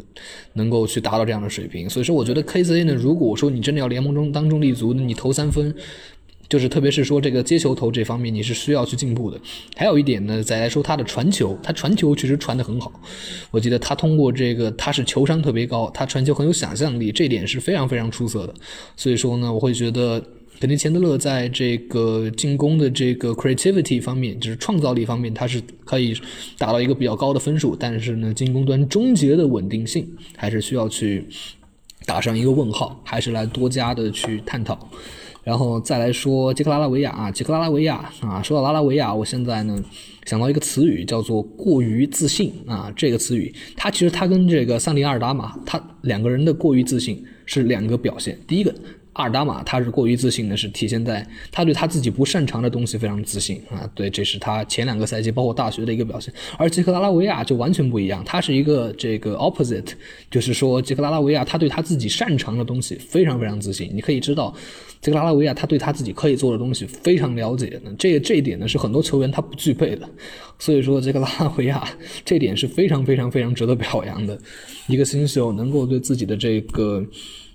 能够去达到这样的水平？所以说，我觉得 KC 呢，如果说你真的要联盟中当中立足，你投三分。就是特别是说这个接球投这方面，你是需要去进步的。还有一点呢，再来说他的传球，他传球确实传得很好。我记得他通过这个，他是球商特别高，他传球很有想象力，这点是非常非常出色的。所以说呢，我会觉得肯定钱德勒在这个进攻的这个 creativity 方面，就是创造力方面，他是可以达到一个比较高的分数。但是呢，进攻端终结的稳定性还是需要去打上一个问号，还是来多加的去探讨。然后再来说杰克拉拉维亚啊，杰克拉拉维亚啊，说到拉拉维亚，我现在呢想到一个词语叫做过于自信啊，这个词语，它其实它跟这个桑迪阿尔达马，他两个人的过于自信是两个表现，第一个。阿尔达马他是过于自信的，是体现在他对他自己不擅长的东西非常自信啊。对，这是他前两个赛季，包括大学的一个表现。而杰克拉拉维亚就完全不一样，他是一个这个 opposite，就是说杰克拉拉维亚他对他自己擅长的东西非常非常自信。你可以知道，杰克拉拉维亚他对他自己可以做的东西非常了解。这这一点呢是很多球员他不具备的。所以说，杰克拉拉维亚这点是非常非常非常值得表扬的。一个新秀能够对自己的这个。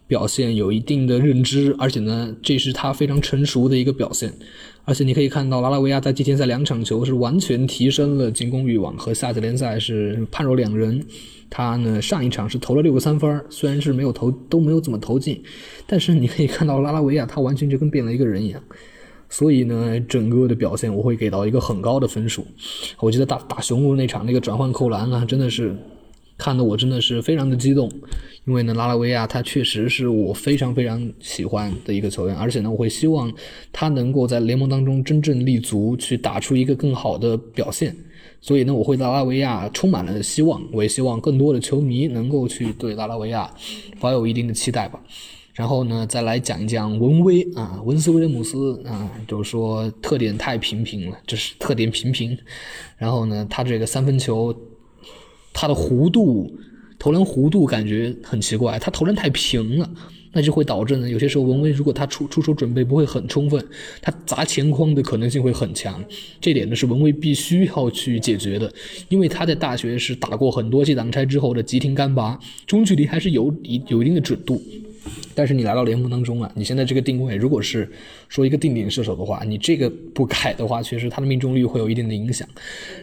表现有一定的认知，而且呢，这是他非常成熟的一个表现。而且你可以看到，拉拉维亚在季前赛两场球是完全提升了进攻欲望，和夏季联赛是判若两人。他呢，上一场是投了六个三分，虽然是没有投，都没有怎么投进，但是你可以看到拉拉维亚他完全就跟变了一个人一样。所以呢，整个的表现我会给到一个很高的分数。我记得打打雄鹿那场那个转换扣篮啊，真的是。看得我真的是非常的激动，因为呢，拉拉维亚他确实是我非常非常喜欢的一个球员，而且呢，我会希望他能够在联盟当中真正立足，去打出一个更好的表现。所以呢，我会拉拉维亚充满了希望，我也希望更多的球迷能够去对拉拉维亚抱有一定的期待吧。然后呢，再来讲一讲文威啊，文斯威廉姆斯啊，就是说特点太平平了，就是特点平平。然后呢，他这个三分球。他的弧度，投篮弧度感觉很奇怪，他投篮太平了，那就会导致呢，有些时候文威如果他出出手准备不会很充分，他砸前框的可能性会很强，这点呢是文威必须要去解决的，因为他在大学是打过很多记挡拆之后的急停干拔，中距离还是有一有一定的准度。但是你来到联盟当中啊，你现在这个定位，如果是说一个定点射手的话，你这个不改的话，其实他的命中率会有一定的影响。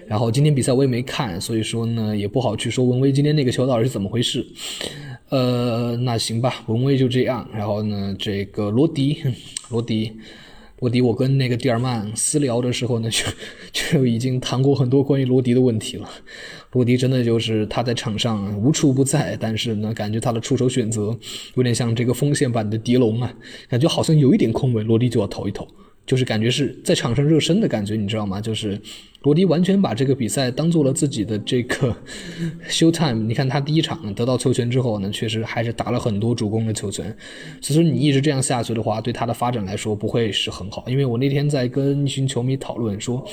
然后今天比赛我也没看，所以说呢也不好去说文威今天那个球到底是怎么回事。呃，那行吧，文威就这样。然后呢，这个罗迪，罗迪。罗迪，我跟那个蒂尔曼私聊的时候呢，就就已经谈过很多关于罗迪的问题了。罗迪真的就是他在场上无处不在，但是呢，感觉他的出手选择有点像这个锋线版的狄龙啊，感觉好像有一点空位，罗迪就要投一投，就是感觉是在场上热身的感觉，你知道吗？就是。罗迪完全把这个比赛当做了自己的这个 [LAUGHS] show time。你看他第一场得到球权之后呢，确实还是打了很多主攻的球权。其实你一直这样下去的话，对他的发展来说不会是很好。因为我那天在跟一群球迷讨论说。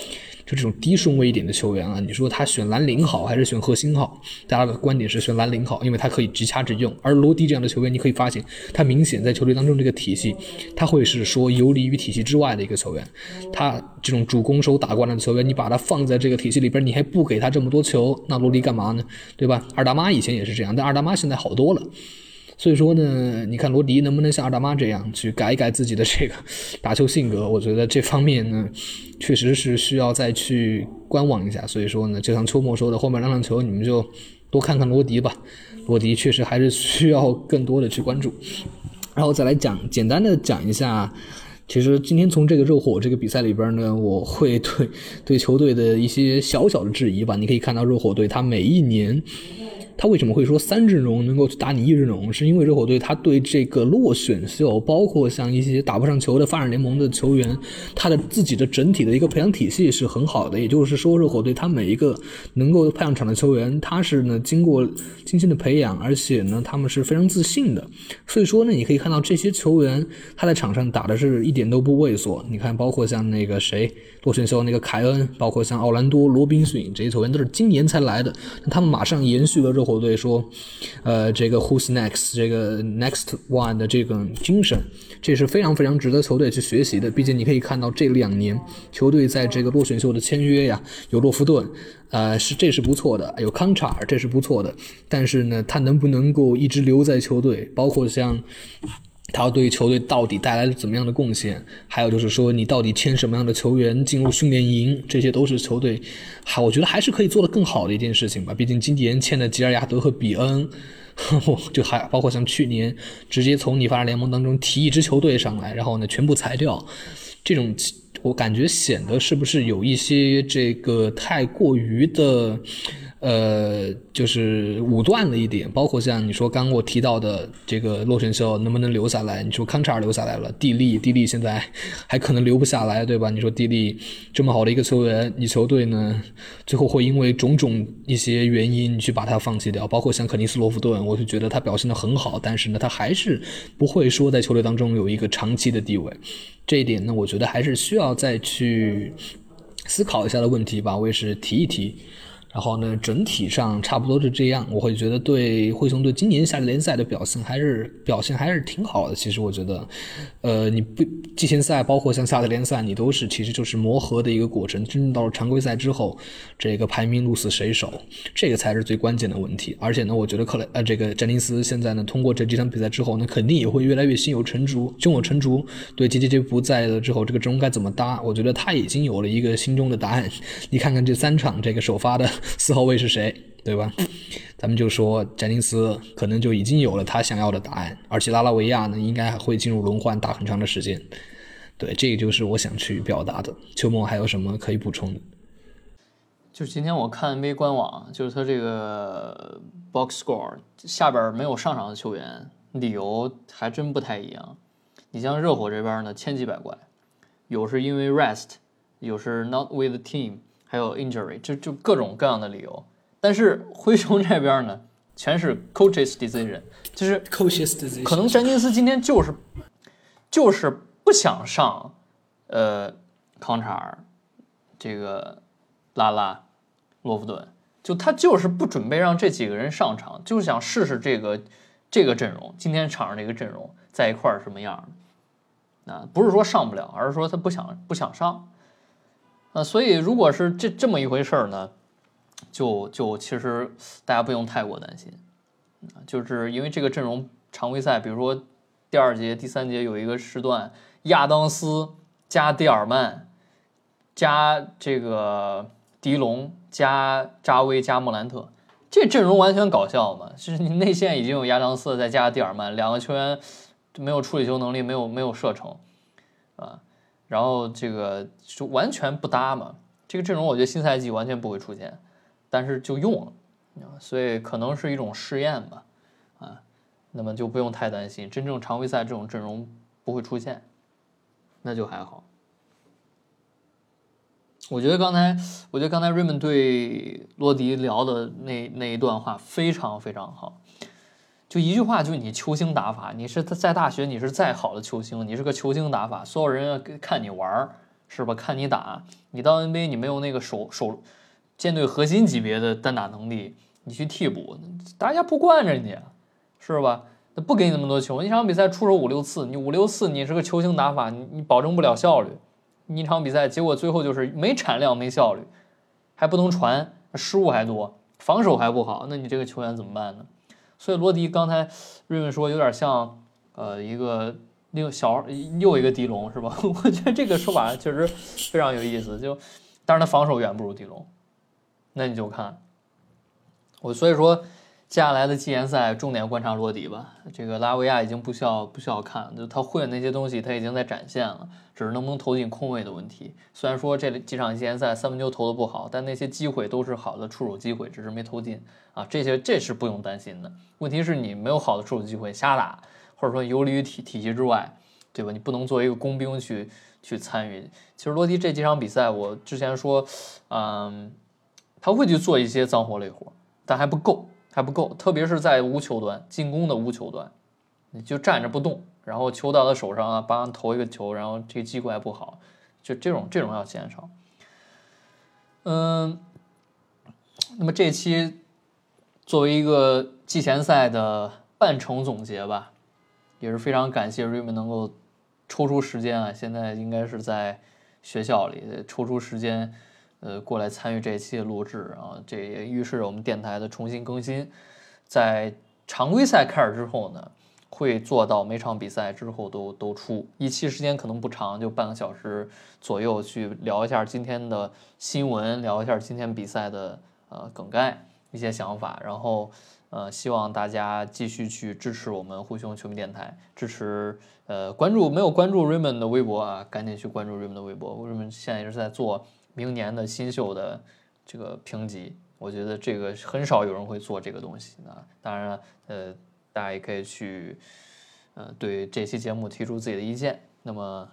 就这种低顺位一点的球员啊，你说他选蓝领好还是选核心好？大家的观点是选蓝领好，因为他可以直插直用。而罗迪这样的球员，你可以发现他明显在球队当中这个体系，他会是说游离于体系之外的一个球员。他这种主攻手打惯了的球员，你把他放在这个体系里边，你还不给他这么多球，那罗迪干嘛呢？对吧？二大妈以前也是这样，但二大妈现在好多了。所以说呢，你看罗迪能不能像二大妈这样去改一改自己的这个打球性格？我觉得这方面呢，确实是需要再去观望一下。所以说呢，就像秋末说的，后面两场球你们就多看看罗迪吧。[LAUGHS] 罗迪确实还是需要更多的去关注。然后再来讲，简单的讲一下，其实今天从这个热火这个比赛里边呢，我会对对球队的一些小小的质疑吧。你可以看到热火队他每一年。他为什么会说三阵容能够去打你一阵容？是因为热火队他对这个落选秀，包括像一些打不上球的发展联盟的球员，他的自己的整体的一个培养体系是很好的。也就是说，热火队他每一个能够派上场的球员，他是呢经过精心的培养，而且呢他们是非常自信的。所以说呢，你可以看到这些球员他在场上打的是一点都不畏缩。你看，包括像 [LAUGHS] 那个谁落选秀那个凯恩，包括像奥兰多罗宾逊这些球员都是今年才来的，他们马上延续了热火。[LAUGHS] 球队说，呃，这个 Who's next？这个 Next One 的这个精神，这是非常非常值得球队去学习的。毕竟你可以看到这两年球队在这个落选秀的签约呀，有洛夫顿，呃，是这是不错的，有康查尔，这是不错的。但是呢，他能不能够一直留在球队？包括像。他对球队到底带来了怎么样的贡献？还有就是说，你到底签什么样的球员进入训练营？这些都是球队，还我觉得还是可以做得更好的一件事情吧。毕竟今年签的吉尔亚德和比恩，[LAUGHS] 就还包括像去年直接从你发展联盟当中提一支球队上来，然后呢全部裁掉，这种我感觉显得是不是有一些这个太过于的。呃，就是武断了一点，包括像你说刚我提到的这个洛神秀能不能留下来？你说康查尔留下来了，蒂利，蒂利现在还可能留不下来，对吧？你说蒂利这么好的一个球员，你球队呢，最后会因为种种一些原因你去把他放弃掉？包括像肯尼斯罗夫顿，我就觉得他表现的很好，但是呢，他还是不会说在球队当中有一个长期的地位。这一点呢，我觉得还是需要再去思考一下的问题吧。我也是提一提。然后呢，整体上差不多是这样。我会觉得对灰熊队今年夏季联赛的表现还是表现还是挺好的。其实我觉得，呃，你不季前赛包括像夏季联赛，你都是其实就是磨合的一个过程。真正到了常规赛之后，这个排名鹿死谁手，这个才是最关键的问题。而且呢，我觉得克雷呃这个詹尼斯现在呢，通过这几场比赛之后呢，肯定也会越来越心有成竹，胸有成竹。对杰杰杰不在了之后，这个阵容该怎么搭？我觉得他已经有了一个心中的答案。你看看这三场这个首发的。[LAUGHS] 四号位是谁，对吧？咱们就说詹尼斯可能就已经有了他想要的答案，而且拉拉维亚呢，应该还会进入轮换打很长的时间。对，这个就是我想去表达的。秋梦还有什么可以补充的？就今天我看 NBA 官网，就是他这个 box score 下边没有上场的球员，理由还真不太一样。你像热火这边呢，千奇百怪，有是因为 rest，有是 not with the team。还有 injury，就就各种各样的理由，但是灰熊这边呢，全是 coaches decision，就是 coaches decision，可能詹金斯今天就是就是不想上，呃，康查尔，这个拉拉，洛夫顿，就他就是不准备让这几个人上场，就是想试试这个这个阵容，今天场上这个阵容在一块儿什么样的，啊，不是说上不了，而是说他不想不想上。啊，所以如果是这这么一回事儿呢，就就其实大家不用太过担心，就是因为这个阵容常规赛，比如说第二节、第三节有一个时段，亚当斯加蒂尔曼加这个迪龙加扎威加莫兰特，这阵容完全搞笑嘛？就是你内线已经有亚当斯，再加蒂尔曼，两个球员没有处理球能力，没有没有射程，然后这个就完全不搭嘛，这个阵容我觉得新赛季完全不会出现，但是就用了，所以可能是一种试验吧，啊，那么就不用太担心，真正常规赛这种阵容不会出现，那就还好。我觉得刚才，我觉得刚才瑞文对洛迪聊的那那一段话非常非常好。就一句话，就是你球星打法，你是在大学，你是再好的球星，你是个球星打法，所有人要看你玩儿，是吧？看你打，你到 NBA 你没有那个手手舰队核心级别的单打能力，你去替补，大家不惯着你，是吧？那不给你那么多球，一场比赛出手五六次，你五六次你是个球星打法，你你保证不了效率，你一场比赛结果最后就是没产量没效率，还不能传，失误还多，防守还不好，那你这个球员怎么办呢？所以罗迪刚才瑞文说有点像，呃，一个那个小又一个迪龙是吧？[LAUGHS] 我觉得这个说法确实非常有意思。就，但是他防守远不如迪龙，那你就看我所以说，接下来的季前赛重点观察罗迪吧。这个拉维亚已经不需要不需要看，就他会的那些东西他已经在展现了，只是能不能投进空位的问题。虽然说这几场季前赛三分球投的不好，但那些机会都是好的出手机会，只是没投进啊。这些这是不用担心的。问题是你没有好的出手机会，瞎打，或者说游离于体体系之外，对吧？你不能作为一个工兵去去参与。其实罗迪这几场比赛，我之前说，嗯，他会去做一些脏活累活。但还不够，还不够，特别是在无球端进攻的无球端，你就站着不动，然后球到他手上啊，帮投一个球，然后这个机会还不好，就这种这种要减少。嗯，那么这期作为一个季前赛的半程总结吧，也是非常感谢瑞文能够抽出时间啊，现在应该是在学校里抽出时间。呃，过来参与这一期的录制啊，这也预示着我们电台的重新更新。在常规赛开始之后呢，会做到每场比赛之后都都出一期，时间可能不长，就半个小时左右，去聊一下今天的新闻，聊一下今天比赛的呃梗概一些想法，然后呃，希望大家继续去支持我们灰熊球迷电台，支持呃关注没有关注 Raymond 的微博啊，赶紧去关注 Raymond 的微博，Raymond 现在也是在做。明年的新秀的这个评级，我觉得这个很少有人会做这个东西啊。当然了，呃，大家也可以去，呃，对这期节目提出自己的意见。那么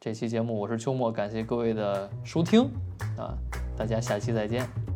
这期节目我是秋末，感谢各位的收听啊，大家下期再见。